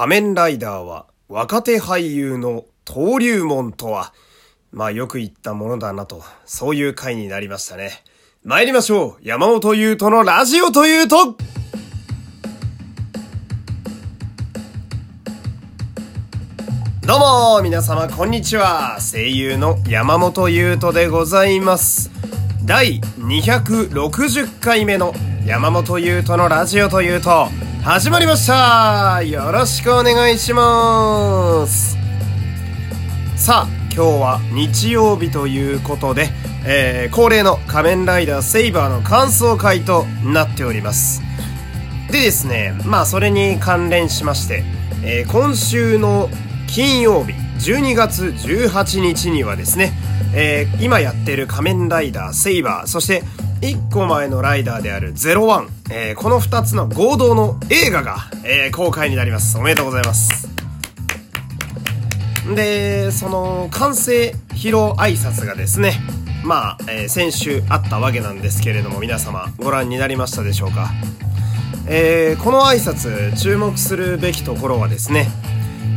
仮面ライダーは若手俳優の登竜門とは、まあよく言ったものだなと、そういう回になりましたね。参りましょう。山本優斗のラジオというと。どうも皆様こんにちは。声優の山本優斗でございます。第260回目の山本優斗のラジオというと始まりました。よろしくお願いします。さあ今日は日曜日ということで、えー、恒例の仮面ライダーセイバーの感想会となっております。でですねまあそれに関連しまして、えー、今週の金曜日12月18日にはですね、えー、今やってる仮面ライダーセイバーそして1個前のライダーである01、えー、この2つの合同の映画が、えー、公開になります。おめでとうございます。で、その完成披露挨拶がですね、まあ、えー、先週あったわけなんですけれども、皆様ご覧になりましたでしょうか。えー、この挨拶注目するべきところはですね、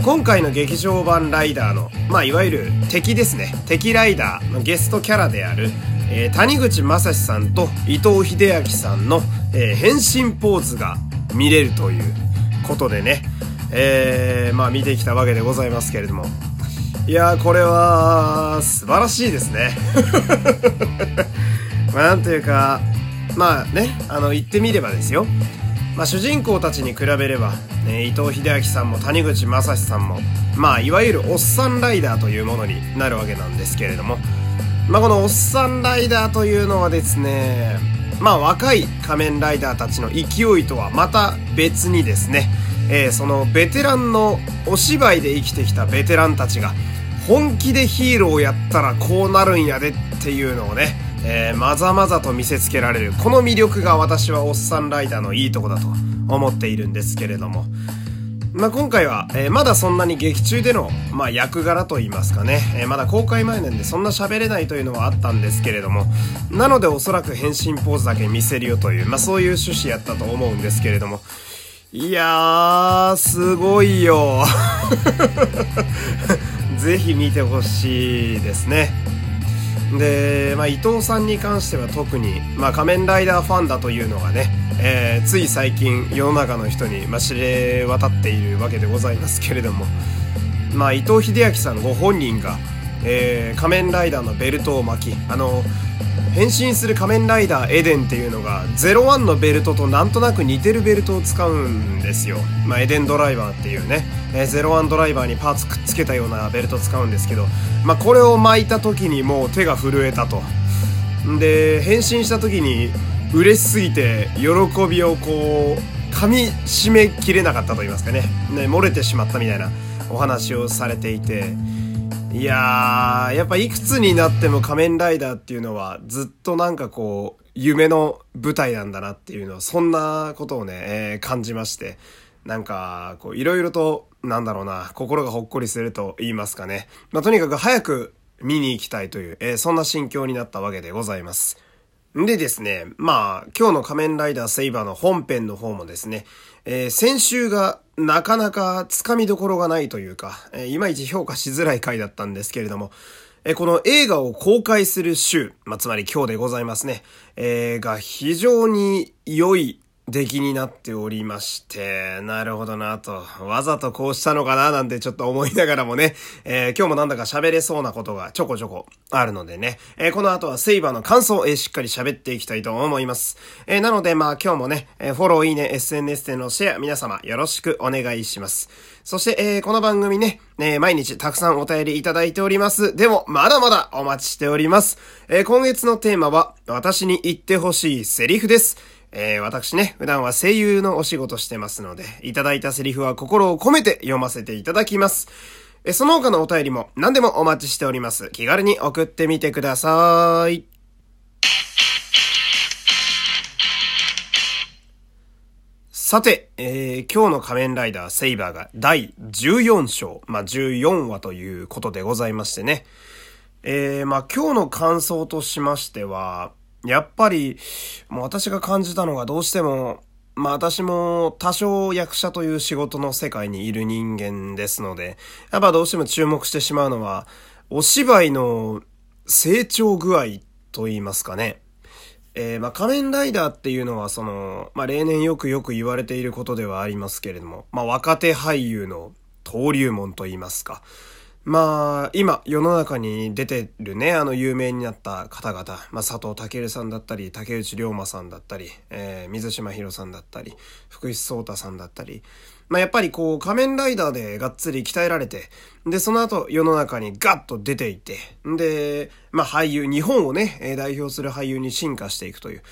今回の劇場版ライダーの、まあ、いわゆる敵ですね。敵ライダーのゲストキャラである、えー、谷口正史さんと伊藤英明さんの、えー、変身ポーズが見れるということでね、えー、まあ見てきたわけでございますけれども。いやこれは素晴らしいですね。まあなんというか、まあね、あの言ってみればですよ。まあ主人公たちに比べれば、ね、伊藤英明さんも谷口正史さんも、まあいわゆるおっさんライダーというものになるわけなんですけれども、まあ、このおっさんライダーというのはですね、まあ若い仮面ライダーたちの勢いとはまた別にですね、えー、そのベテランのお芝居で生きてきたベテランたちが本気でヒーローやったらこうなるんやでっていうのをね、えー、まざまざと見せつけられるこの魅力が私はおっさんライダーのいいとこだと思っているんですけれどもまあ、今回は、えー、まだそんなに劇中での、まあ、役柄といいますかね、えー、まだ公開前なんでそんな喋れないというのはあったんですけれども、なのでおそらく変身ポーズだけ見せるよという、まあ、そういう趣旨やったと思うんですけれども、いやー、すごいよ。ぜひ見てほしいですね。で、まあ、伊藤さんに関しては特に、まあ、仮面ライダーファンだというのがね、えー、つい最近世の中の人に、まあ、知れ渡っているわけでございますけれども、まあ、伊藤英明さんご本人が、えー、仮面ライダーのベルトを巻きあの変身する仮面ライダーエデンっていうのが01のベルトとなんとなく似てるベルトを使うんですよ、まあ、エデンドライバーっていうね、えー、01ドライバーにパーツくっつけたようなベルトを使うんですけど、まあ、これを巻いた時にもう手が震えたと。で変身した時に嬉しすぎて喜びをこう噛み締めきれなかったと言いますかね。ね漏れてしまったみたいなお話をされていて。いやーやっぱいくつになっても仮面ライダーっていうのはずっとなんかこう夢の舞台なんだなっていうのはそんなことをね、えー、感じましてなんかこういろいろとなんだろうな心がほっこりすると言いますかねまあとにかく早く見に行きたいという、えー、そんな心境になったわけでございます。でですね、まあ、今日の仮面ライダーセイバーの本編の方もですね、えー、先週がなかなかつかみどころがないというか、えー、いまいち評価しづらい回だったんですけれども、えー、この映画を公開する週、まあ、つまり今日でございますね、えー、が非常に良い出来になっておりまして、なるほどなと、わざとこうしたのかななんてちょっと思いながらもね、えー、今日もなんだか喋れそうなことがちょこちょこあるのでね、えー、この後はセイバーの感想を、えー、しっかり喋っていきたいと思います。えー、なのでまあ今日もね、え、フォロー、いいね、SNS でのシェア、皆様よろしくお願いします。そして、え、この番組ね、え、毎日たくさんお便りいただいております。でも、まだまだお待ちしております。え、今月のテーマは、私に言ってほしいセリフです。えー、私ね、普段は声優のお仕事してますので、いただいたセリフは心を込めて読ませていただきます。えその他のお便りも何でもお待ちしております。気軽に送ってみてください。さて、えー、今日の仮面ライダーセイバーが第14章、まあ、14話ということでございましてね。えー、まあ、今日の感想としましては、やっぱり、もう私が感じたのがどうしても、まあ私も多少役者という仕事の世界にいる人間ですので、やっぱどうしても注目してしまうのは、お芝居の成長具合と言いますかね。えー、まあ仮面ライダーっていうのはその、まあ例年よくよく言われていることではありますけれども、まあ若手俳優の登竜門と言いますか。まあ、今、世の中に出てるね、あの、有名になった方々、まあ、佐藤健さんだったり、竹内涼真さんだったり、えー、水島博さんだったり、福士蒼太さんだったり、まあ、やっぱりこう、仮面ライダーでがっつり鍛えられて、で、その後、世の中にガッと出ていって、で、まあ、俳優、日本をね、代表する俳優に進化していくという、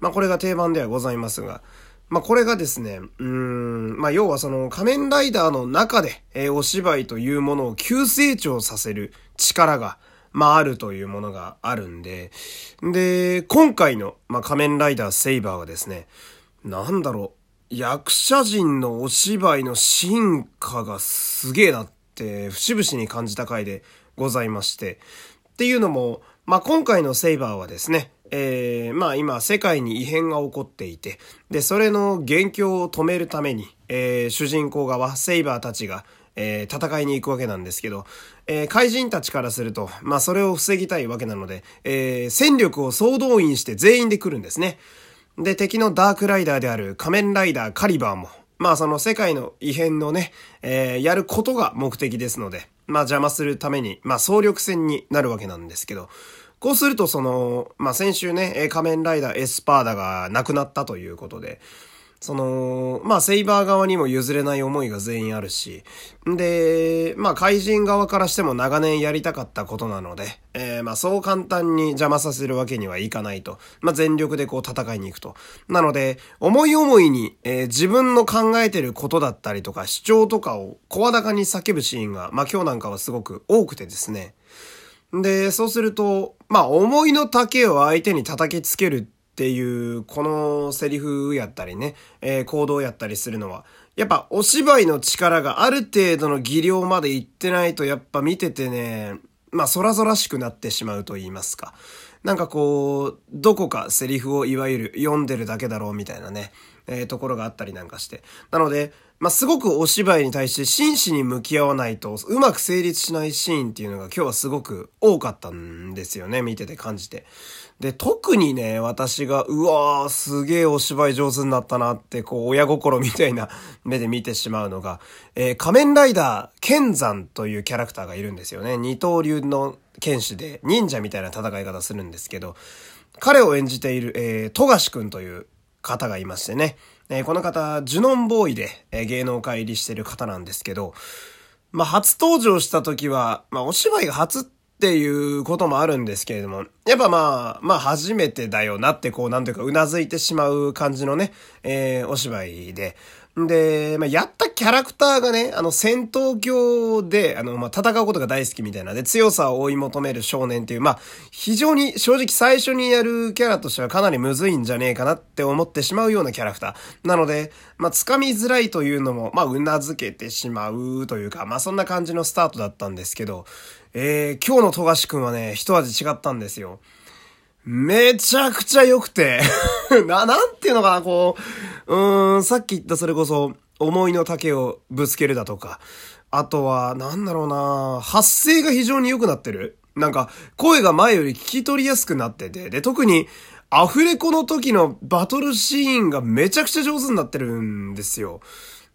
まあ、これが定番ではございますが、まあ、これがですね、うん、まあ、要はその仮面ライダーの中で、えー、お芝居というものを急成長させる力が、まあ、あるというものがあるんで、で、今回の、まあ、仮面ライダーセイバーはですね、なんだろう、役者陣のお芝居の進化がすげえなって、節々に感じた回でございまして、っていうのも、まあ、今回のセイバーはですね、えー、まあ今世界に異変が起こっていて、で、それの元凶を止めるために、えー、主人公側、セイバーたちが、えー、戦いに行くわけなんですけど、えー、怪人たちからすると、まあそれを防ぎたいわけなので、えー、戦力を総動員して全員で来るんですね。で、敵のダークライダーである仮面ライダーカリバーも、まあその世界の異変のね、えー、やることが目的ですので、まあ邪魔するために、まあ総力戦になるわけなんですけど、こうするとその、まあ、先週ね、仮面ライダーエスパーダが亡くなったということで、その、まあ、セイバー側にも譲れない思いが全員あるし、で、まあ、怪人側からしても長年やりたかったことなので、えー、まあ、そう簡単に邪魔させるわけにはいかないと。まあ、全力でこう戦いに行くと。なので、思い思いに、えー、自分の考えてることだったりとか主張とかを声高に叫ぶシーンが、まあ、今日なんかはすごく多くてですね。で、そうすると、まあ、思いの丈を相手に叩きつけるっていう、このセリフやったりね、えー、行動やったりするのは、やっぱお芝居の力がある程度の技量までいってないと、やっぱ見ててね、まあ、空々しくなってしまうと言いますか。なんかこう、どこかセリフをいわゆる読んでるだけだろうみたいなね、えー、ところがあったりなんかして。なので、まあ、すごくお芝居に対して真摯に向き合わないとうまく成立しないシーンっていうのが今日はすごく多かったんですよね。見てて感じて。で、特にね、私が、うわー、すげえお芝居上手になったなって、こう、親心みたいな 目で見てしまうのが、えー、仮面ライダー、剣山というキャラクターがいるんですよね。二刀流の剣士で、忍者みたいな戦い方するんですけど、彼を演じている、えー、富樫くんという方がいましてね。えー、この方、ジュノンボーイで、えー、芸能界入りしてる方なんですけど、まあ、初登場した時は、まあ、お芝居が初っていうこともあるんですけれども、やっぱまあ、まあ初めてだよなってこうなんというかうなずいてしまう感じのね、えー、お芝居で、で、まあ、やったキャラクターがね、あの、戦闘狂で、あの、まあ、戦うことが大好きみたいな、で、強さを追い求める少年っていう、まあ、非常に正直最初にやるキャラとしてはかなりむずいんじゃねえかなって思ってしまうようなキャラクター。なので、まあ、掴みづらいというのも、まあ、うなずけてしまうというか、まあ、そんな感じのスタートだったんですけど、えー、今日の富樫くんはね、一味違ったんですよ。めちゃくちゃ良くて な、なんていうのかな、こう、うーん、さっき言ったそれこそ、思いの丈をぶつけるだとか、あとは、なんだろうな、発声が非常に良くなってる。なんか、声が前より聞き取りやすくなってて、で、特に、アフレコの時のバトルシーンがめちゃくちゃ上手になってるんですよ。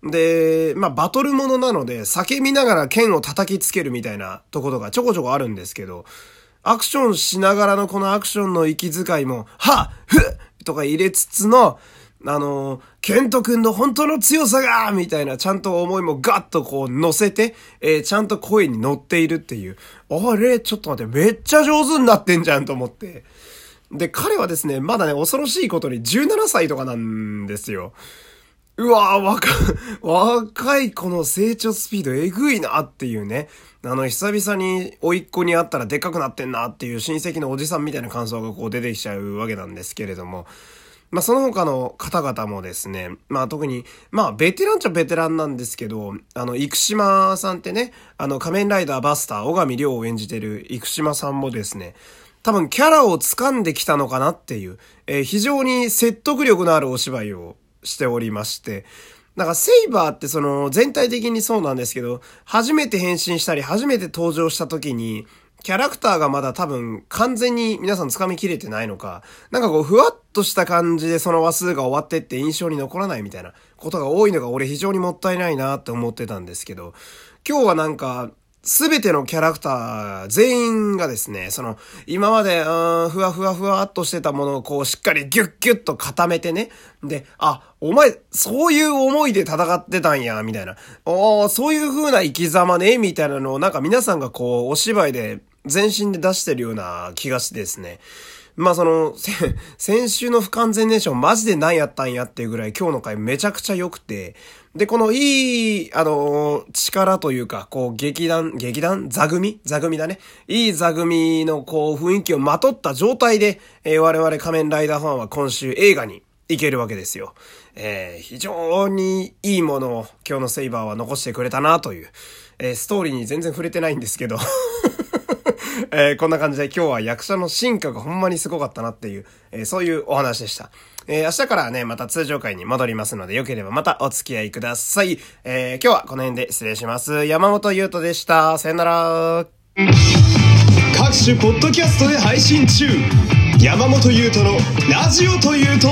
で、まあ、バトルものなので、叫びながら剣を叩きつけるみたいなところがちょこちょこあるんですけど、アクションしながらのこのアクションの息遣いも、はふっとか入れつつの、あの、ケント君の本当の強さがみたいな、ちゃんと思いもガッとこう乗せて、えー、ちゃんと声に乗っているっていう。あれちょっと待って、めっちゃ上手になってんじゃんと思って。で、彼はですね、まだね、恐ろしいことに17歳とかなんですよ。うわぁ、若、若い子の成長スピードえぐいなっていうね。あの、久々に甥っ子に会ったらでっかくなってんなっていう親戚のおじさんみたいな感想がこう出てきちゃうわけなんですけれども。まあ、その他の方々もですね、まあ、特に、まあ、ベテランっちゃベテランなんですけど、あの、生島さんってね、あの、仮面ライダーバスター、小上亮を演じてる生島さんもですね、多分キャラを掴んできたのかなっていう、えー、非常に説得力のあるお芝居をしておりまして、なんかセイバーってその全体的にそうなんですけど、初めて変身したり初めて登場した時に、キャラクターがまだ多分完全に皆さん掴みきれてないのか、なんかこうふわっとした感じでその話数が終わってって印象に残らないみたいなことが多いのが俺非常にもったいないなって思ってたんですけど、今日はなんかすべてのキャラクター全員がですね、その、今まで、うん、ふわふわふわっとしてたものをこう、しっかりギュッギュッと固めてね。で、あ、お前、そういう思いで戦ってたんや、みたいな。おそういう風な生き様ね、みたいなのをなんか皆さんがこう、お芝居で全身で出してるような気がしてですね。まあその、先週の不完全燃焼マジで何やったんやっていうぐらい今日の回めちゃくちゃ良くて、で、このいい、あの力というか、こう、劇団、劇団？座組？座組だね。いい座組のこう、雰囲気をまとった状態で、えー、我々仮面ライダーファンは今週映画に行けるわけですよ。えー、非常にいいものを今日のセイバーは残してくれたなという、えー、ストーリーに全然触れてないんですけど えー、こんな感じで今日は役者の進化がほんまにすごかったなっていう、えー、そういうお話でした。えー、明日からね、また通常回に戻りますので、よければまたお付き合いください。え、今日はこの辺で失礼します。山本優斗でした。さよなら。各種ポッドキャストで配信中山本優斗のラジオというと